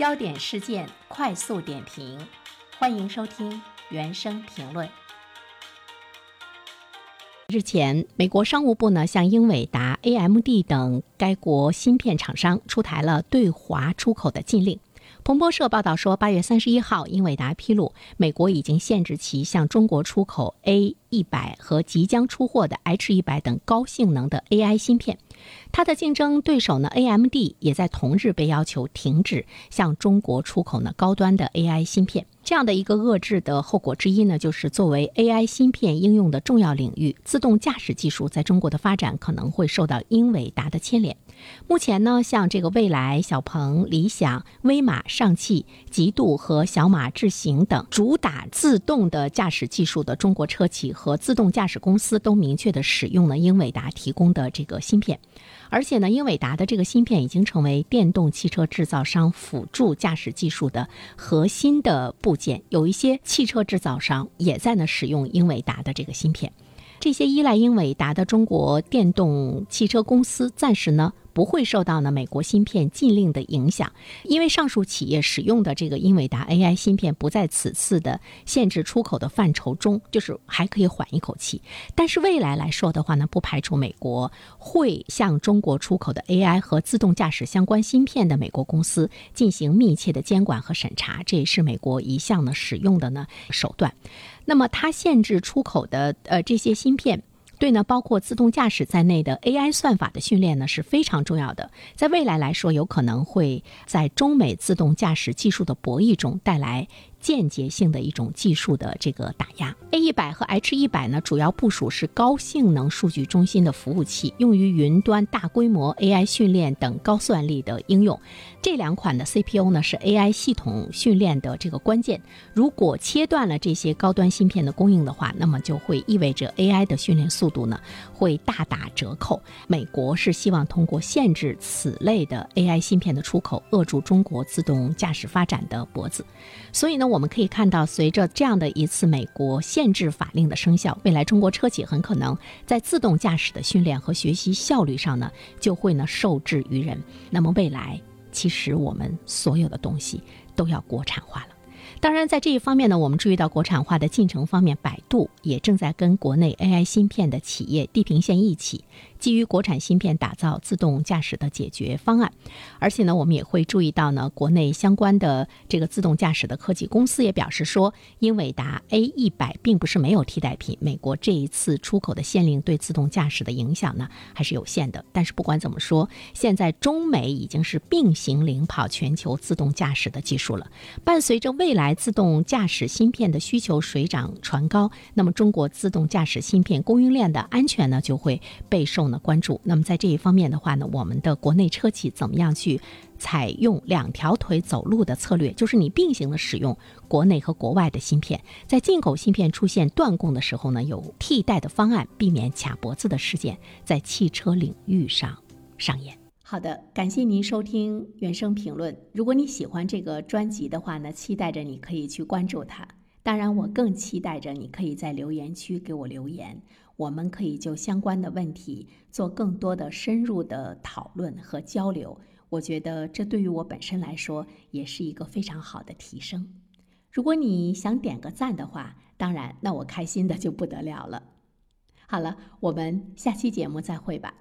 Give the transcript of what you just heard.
焦点事件快速点评，欢迎收听原声评论。日前，美国商务部呢向英伟达、AMD 等该国芯片厂商出台了对华出口的禁令。彭博社报道说，八月三十一号，英伟达披露，美国已经限制其向中国出口 A 一百和即将出货的 H 一百等高性能的 AI 芯片。它的竞争对手呢，AMD 也在同日被要求停止向中国出口呢高端的 AI 芯片。这样的一个遏制的后果之一呢，就是作为 AI 芯片应用的重要领域，自动驾驶技术在中国的发展可能会受到英伟达的牵连。目前呢，像这个蔚来、小鹏、理想、威马、上汽、极度和小马智行等主打自动的驾驶技术的中国车企和自动驾驶公司，都明确的使用了英伟达提供的这个芯片。而且呢，英伟达的这个芯片已经成为电动汽车制造商辅助驾驶技术的核心的部有一些汽车制造商也在呢使用英伟达的这个芯片。这些依赖英伟达的中国电动汽车公司，暂时呢。不会受到呢美国芯片禁令的影响，因为上述企业使用的这个英伟达 AI 芯片不在此次的限制出口的范畴中，就是还可以缓一口气。但是未来来说的话呢，不排除美国会向中国出口的 AI 和自动驾驶相关芯片的美国公司进行密切的监管和审查，这也是美国一项呢使用的呢手段。那么它限制出口的呃这些芯片。对呢，包括自动驾驶在内的 AI 算法的训练呢是非常重要的。在未来来说，有可能会在中美自动驾驶技术的博弈中带来。间接性的一种技术的这个打压，A 一百和 H 一百呢，主要部署是高性能数据中心的服务器，用于云端大规模 AI 训练等高算力的应用。这两款的 CPU 呢，是 AI 系统训练的这个关键。如果切断了这些高端芯片的供应的话，那么就会意味着 AI 的训练速度呢会大打折扣。美国是希望通过限制此类的 AI 芯片的出口，扼住中国自动驾驶发展的脖子。所以呢。我们可以看到，随着这样的一次美国限制法令的生效，未来中国车企很可能在自动驾驶的训练和学习效率上呢，就会呢受制于人。那么未来，其实我们所有的东西都要国产化了。当然，在这一方面呢，我们注意到国产化的进程方面，百度也正在跟国内 AI 芯片的企业地平线一起。基于国产芯片打造自动驾驶的解决方案，而且呢，我们也会注意到呢，国内相关的这个自动驾驶的科技公司也表示说，英伟达 A 一百并不是没有替代品。美国这一次出口的限令对自动驾驶的影响呢，还是有限的。但是不管怎么说，现在中美已经是并行领跑全球自动驾驶的技术了。伴随着未来自动驾驶芯片的需求水涨船高，那么中国自动驾驶芯片供应链的安全呢，就会备受。的关注，那么在这一方面的话呢，我们的国内车企怎么样去采用两条腿走路的策略？就是你并行的使用国内和国外的芯片，在进口芯片出现断供的时候呢，有替代的方案，避免卡脖子的事件在汽车领域上上演。好的，感谢您收听原声评论。如果你喜欢这个专辑的话呢，期待着你可以去关注它。当然，我更期待着你可以在留言区给我留言。我们可以就相关的问题做更多的深入的讨论和交流，我觉得这对于我本身来说也是一个非常好的提升。如果你想点个赞的话，当然，那我开心的就不得了了。好了，我们下期节目再会吧。